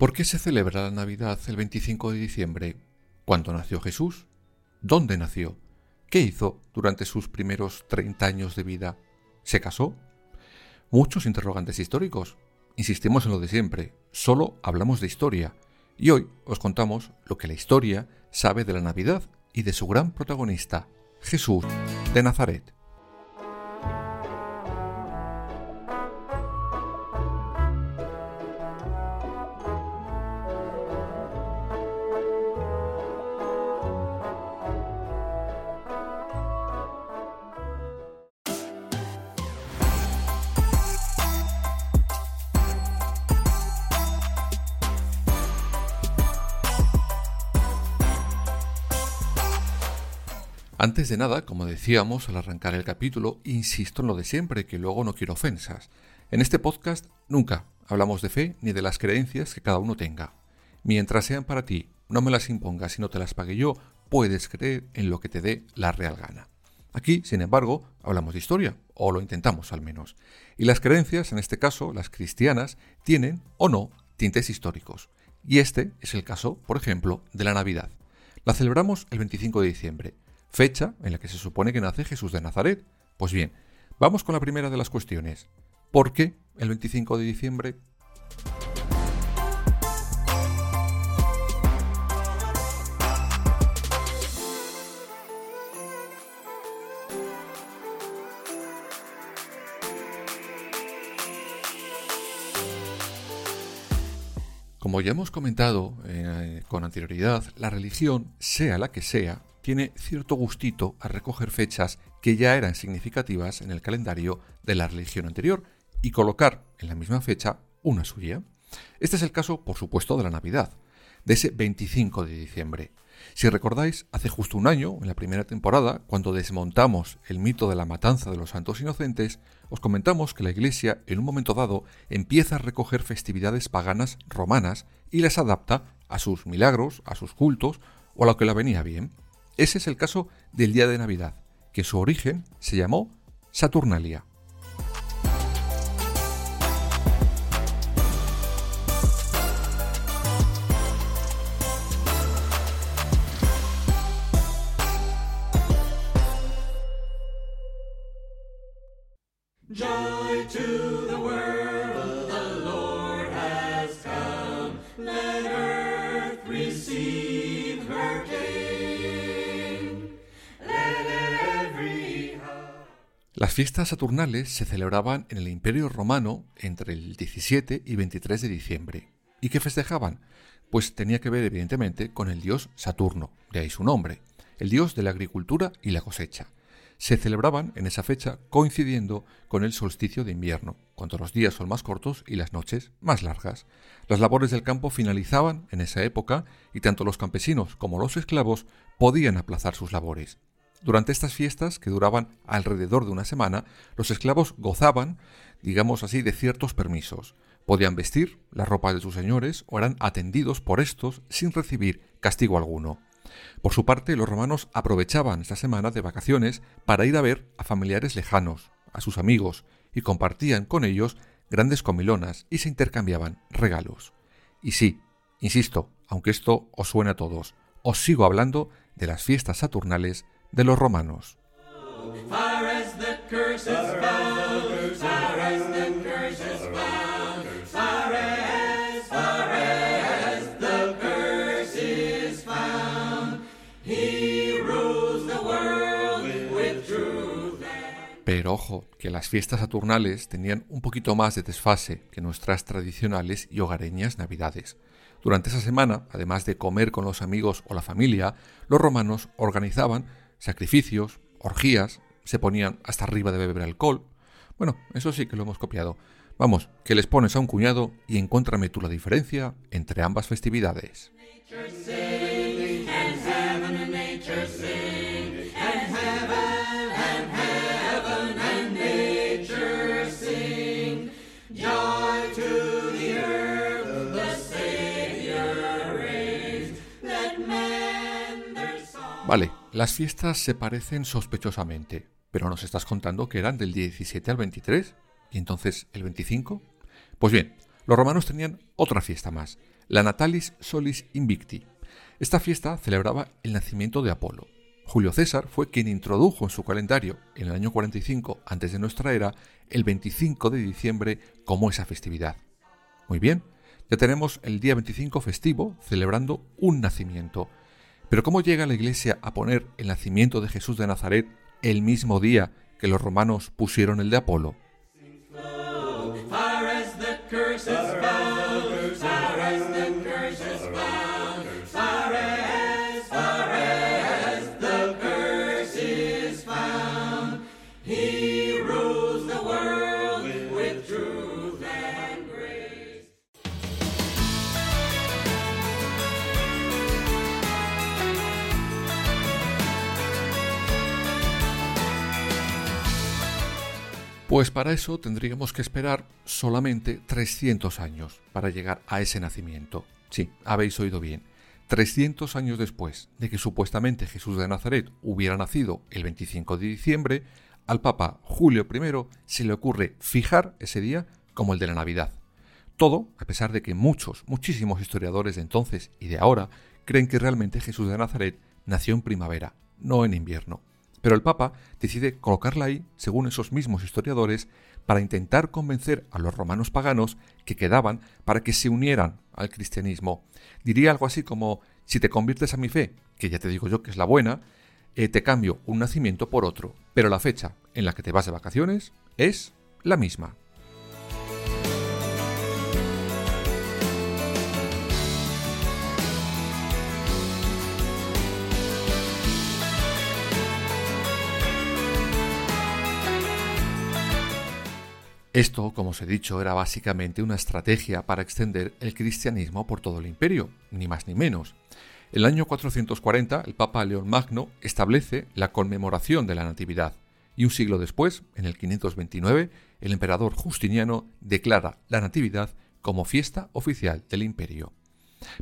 ¿Por qué se celebra la Navidad el 25 de diciembre? ¿Cuándo nació Jesús? ¿Dónde nació? ¿Qué hizo durante sus primeros 30 años de vida? ¿Se casó? Muchos interrogantes históricos. Insistimos en lo de siempre, solo hablamos de historia. Y hoy os contamos lo que la historia sabe de la Navidad y de su gran protagonista, Jesús de Nazaret. Antes de nada, como decíamos al arrancar el capítulo, insisto en lo de siempre, que luego no quiero ofensas. En este podcast nunca hablamos de fe ni de las creencias que cada uno tenga. Mientras sean para ti, no me las impongas y no te las pague yo, puedes creer en lo que te dé la real gana. Aquí, sin embargo, hablamos de historia, o lo intentamos al menos. Y las creencias, en este caso las cristianas, tienen o no tintes históricos. Y este es el caso, por ejemplo, de la Navidad. La celebramos el 25 de diciembre fecha en la que se supone que nace Jesús de Nazaret. Pues bien, vamos con la primera de las cuestiones. ¿Por qué el 25 de diciembre? Como ya hemos comentado eh, con anterioridad, la religión, sea la que sea, tiene cierto gustito a recoger fechas que ya eran significativas en el calendario de la religión anterior y colocar en la misma fecha una suya. Este es el caso, por supuesto, de la Navidad, de ese 25 de diciembre. Si recordáis, hace justo un año, en la primera temporada, cuando desmontamos el mito de la matanza de los santos inocentes, os comentamos que la Iglesia, en un momento dado, empieza a recoger festividades paganas romanas y las adapta a sus milagros, a sus cultos o a lo que la venía bien. Ese es el caso del día de Navidad, que su origen se llamó Saturnalia. Fiestas saturnales se celebraban en el Imperio Romano entre el 17 y 23 de diciembre. ¿Y qué festejaban? Pues tenía que ver evidentemente con el dios Saturno, de ahí su nombre, el dios de la agricultura y la cosecha. Se celebraban en esa fecha coincidiendo con el solsticio de invierno, cuando los días son más cortos y las noches más largas. Las labores del campo finalizaban en esa época y tanto los campesinos como los esclavos podían aplazar sus labores. Durante estas fiestas, que duraban alrededor de una semana, los esclavos gozaban, digamos así, de ciertos permisos. Podían vestir la ropa de sus señores o eran atendidos por estos sin recibir castigo alguno. Por su parte, los romanos aprovechaban esta semana de vacaciones para ir a ver a familiares lejanos, a sus amigos, y compartían con ellos grandes comilonas y se intercambiaban regalos. Y sí, insisto, aunque esto os suene a todos, os sigo hablando de las fiestas saturnales de los romanos. Pero ojo, que las fiestas saturnales tenían un poquito más de desfase que nuestras tradicionales y hogareñas navidades. Durante esa semana, además de comer con los amigos o la familia, los romanos organizaban sacrificios, orgías, se ponían hasta arriba de beber alcohol. Bueno, eso sí que lo hemos copiado. Vamos, que les pones a un cuñado y encuéntrame tú la diferencia entre ambas festividades. Vale, las fiestas se parecen sospechosamente, pero nos estás contando que eran del 17 al 23 y entonces el 25. Pues bien, los romanos tenían otra fiesta más, la Natalis Solis Invicti. Esta fiesta celebraba el nacimiento de Apolo. Julio César fue quien introdujo en su calendario, en el año 45 antes de nuestra era, el 25 de diciembre como esa festividad. Muy bien, ya tenemos el día 25 festivo celebrando un nacimiento, pero ¿cómo llega la Iglesia a poner el nacimiento de Jesús de Nazaret el mismo día que los romanos pusieron el de Apolo? Pues para eso tendríamos que esperar solamente 300 años para llegar a ese nacimiento. Sí, habéis oído bien. 300 años después de que supuestamente Jesús de Nazaret hubiera nacido el 25 de diciembre, al Papa Julio I se le ocurre fijar ese día como el de la Navidad. Todo a pesar de que muchos, muchísimos historiadores de entonces y de ahora creen que realmente Jesús de Nazaret nació en primavera, no en invierno. Pero el Papa decide colocarla ahí, según esos mismos historiadores, para intentar convencer a los romanos paganos que quedaban para que se unieran al cristianismo. Diría algo así como, si te conviertes a mi fe, que ya te digo yo que es la buena, eh, te cambio un nacimiento por otro, pero la fecha en la que te vas de vacaciones es la misma. Esto, como os he dicho, era básicamente una estrategia para extender el cristianismo por todo el imperio, ni más ni menos. El año 440, el Papa León Magno establece la conmemoración de la Natividad, y un siglo después, en el 529, el emperador Justiniano declara la Natividad como fiesta oficial del imperio.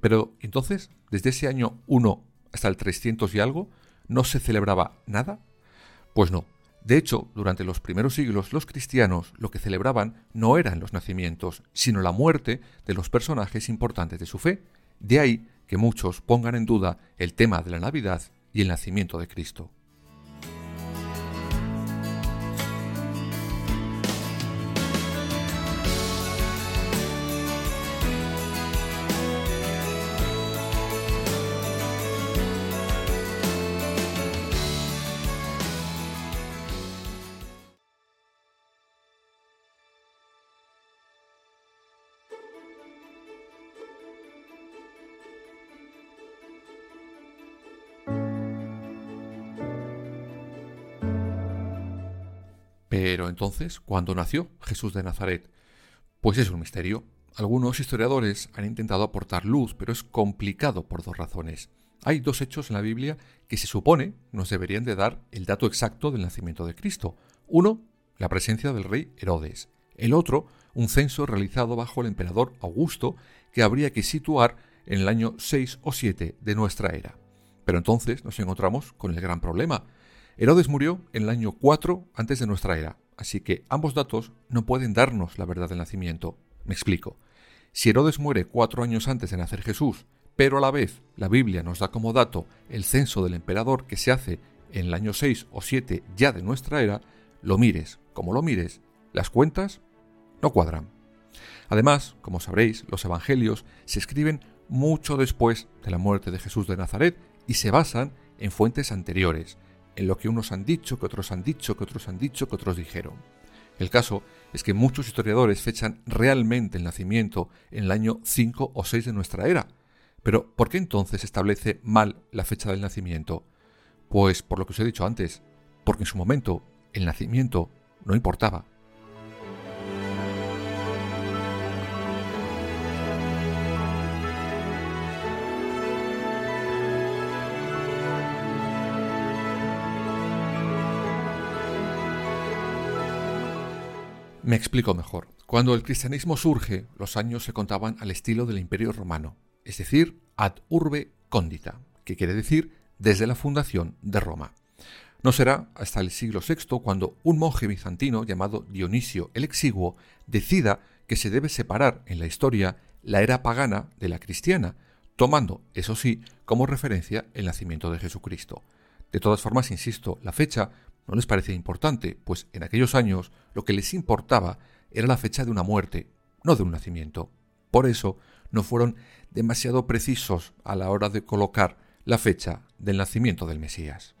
Pero entonces, desde ese año 1 hasta el 300 y algo, ¿no se celebraba nada? Pues no, de hecho, durante los primeros siglos los cristianos lo que celebraban no eran los nacimientos, sino la muerte de los personajes importantes de su fe. De ahí que muchos pongan en duda el tema de la Navidad y el nacimiento de Cristo. Entonces, ¿cuándo nació Jesús de Nazaret? Pues es un misterio. Algunos historiadores han intentado aportar luz, pero es complicado por dos razones. Hay dos hechos en la Biblia que se supone nos deberían de dar el dato exacto del nacimiento de Cristo. Uno, la presencia del rey Herodes. El otro, un censo realizado bajo el emperador Augusto que habría que situar en el año 6 o 7 de nuestra era. Pero entonces nos encontramos con el gran problema. Herodes murió en el año 4 antes de nuestra era, así que ambos datos no pueden darnos la verdad del nacimiento. Me explico. Si Herodes muere cuatro años antes de nacer Jesús, pero a la vez la Biblia nos da como dato el censo del emperador que se hace en el año 6 o 7 ya de nuestra era, lo mires como lo mires, las cuentas no cuadran. Además, como sabréis, los evangelios se escriben mucho después de la muerte de Jesús de Nazaret y se basan en fuentes anteriores, en lo que unos han dicho, que otros han dicho, que otros han dicho, que otros dijeron. El caso es que muchos historiadores fechan realmente el nacimiento en el año 5 o 6 de nuestra era. Pero, ¿por qué entonces establece mal la fecha del nacimiento? Pues por lo que os he dicho antes, porque en su momento el nacimiento no importaba. Me explico mejor. Cuando el cristianismo surge, los años se contaban al estilo del Imperio Romano, es decir, ad urbe condita, que quiere decir desde la fundación de Roma. No será hasta el siglo VI cuando un monje bizantino llamado Dionisio el Exiguo decida que se debe separar en la historia la era pagana de la cristiana, tomando, eso sí, como referencia el nacimiento de Jesucristo. De todas formas, insisto, la fecha no les parecía importante, pues en aquellos años lo que les importaba era la fecha de una muerte, no de un nacimiento. Por eso no fueron demasiado precisos a la hora de colocar la fecha del nacimiento del Mesías.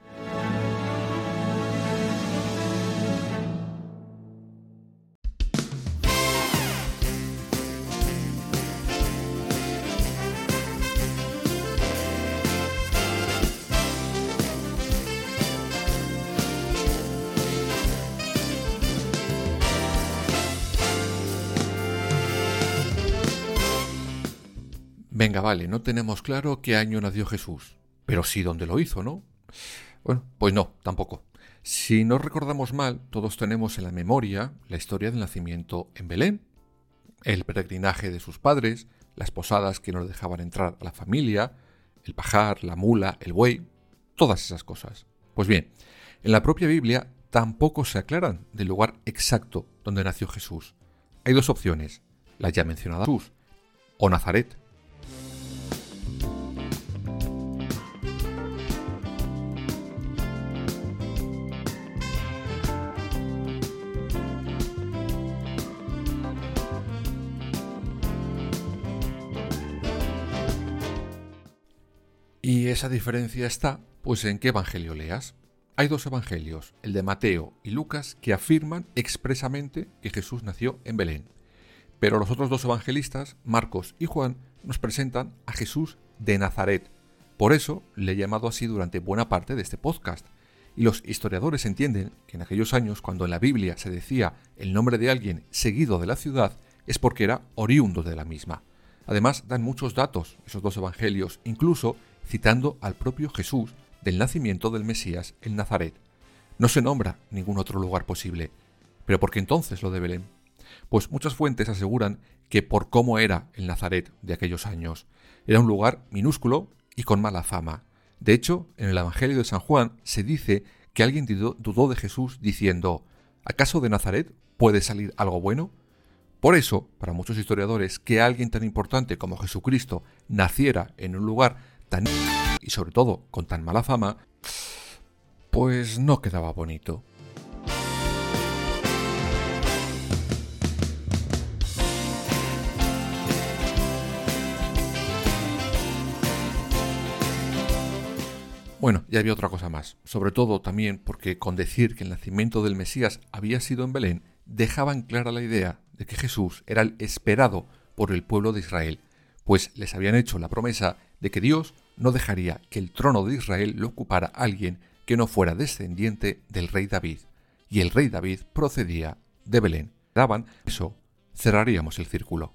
Venga, vale, no tenemos claro qué año nació Jesús, pero sí dónde lo hizo, ¿no? Bueno, pues no, tampoco. Si no recordamos mal, todos tenemos en la memoria la historia del nacimiento en Belén, el peregrinaje de sus padres, las posadas que no le dejaban entrar a la familia, el pajar, la mula, el buey, todas esas cosas. Pues bien, en la propia Biblia tampoco se aclaran del lugar exacto donde nació Jesús. Hay dos opciones, la ya mencionada Jesús o Nazaret. Y esa diferencia está, pues, en qué evangelio leas. Hay dos evangelios, el de Mateo y Lucas, que afirman expresamente que Jesús nació en Belén. Pero los otros dos evangelistas, Marcos y Juan, nos presentan a Jesús de Nazaret. Por eso le he llamado así durante buena parte de este podcast. Y los historiadores entienden que en aquellos años, cuando en la Biblia se decía el nombre de alguien seguido de la ciudad, es porque era oriundo de la misma. Además, dan muchos datos, esos dos evangelios, incluso citando al propio Jesús del nacimiento del Mesías en Nazaret. No se nombra ningún otro lugar posible. ¿Pero por qué entonces lo de Belén? Pues muchas fuentes aseguran que por cómo era el Nazaret de aquellos años. Era un lugar minúsculo y con mala fama. De hecho, en el Evangelio de San Juan se dice que alguien dudó de Jesús diciendo, ¿acaso de Nazaret puede salir algo bueno? Por eso, para muchos historiadores, que alguien tan importante como Jesucristo naciera en un lugar tan y sobre todo con tan mala fama, pues no quedaba bonito. Bueno, ya había otra cosa más, sobre todo también porque con decir que el nacimiento del Mesías había sido en Belén, dejaban clara la idea de que Jesús era el esperado por el pueblo de Israel, pues les habían hecho la promesa de que Dios no dejaría que el trono de Israel lo ocupara alguien que no fuera descendiente del rey David, y el rey David procedía de Belén. Daban eso, cerraríamos el círculo.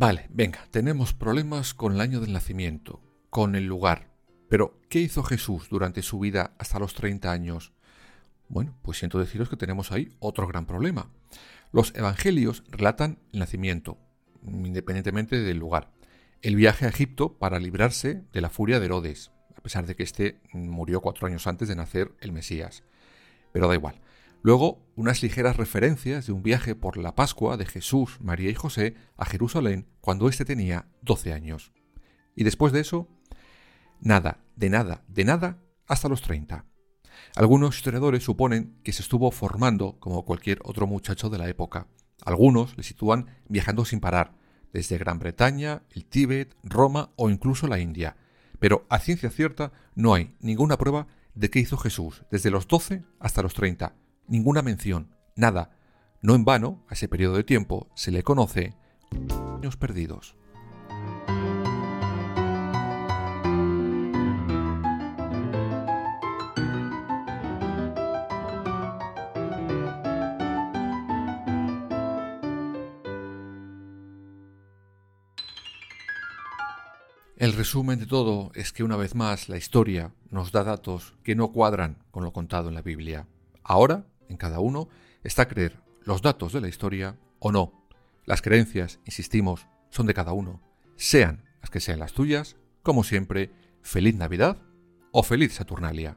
Vale, venga, tenemos problemas con el año del nacimiento, con el lugar. Pero, ¿qué hizo Jesús durante su vida hasta los 30 años? Bueno, pues siento deciros que tenemos ahí otro gran problema. Los evangelios relatan el nacimiento, independientemente del lugar. El viaje a Egipto para librarse de la furia de Herodes, a pesar de que éste murió cuatro años antes de nacer el Mesías. Pero da igual. Luego, unas ligeras referencias de un viaje por la Pascua de Jesús, María y José a Jerusalén cuando éste tenía 12 años. Y después de eso, nada, de nada, de nada, hasta los 30. Algunos historiadores suponen que se estuvo formando como cualquier otro muchacho de la época. Algunos le sitúan viajando sin parar, desde Gran Bretaña, el Tíbet, Roma o incluso la India. Pero a ciencia cierta no hay ninguna prueba de qué hizo Jesús desde los 12 hasta los 30. Ninguna mención, nada. No en vano, a ese periodo de tiempo se le conoce años perdidos. El resumen de todo es que una vez más la historia nos da datos que no cuadran con lo contado en la Biblia. Ahora, en cada uno, está creer los datos de la historia o no. Las creencias, insistimos, son de cada uno. Sean las que sean las tuyas, como siempre, feliz Navidad o feliz Saturnalia.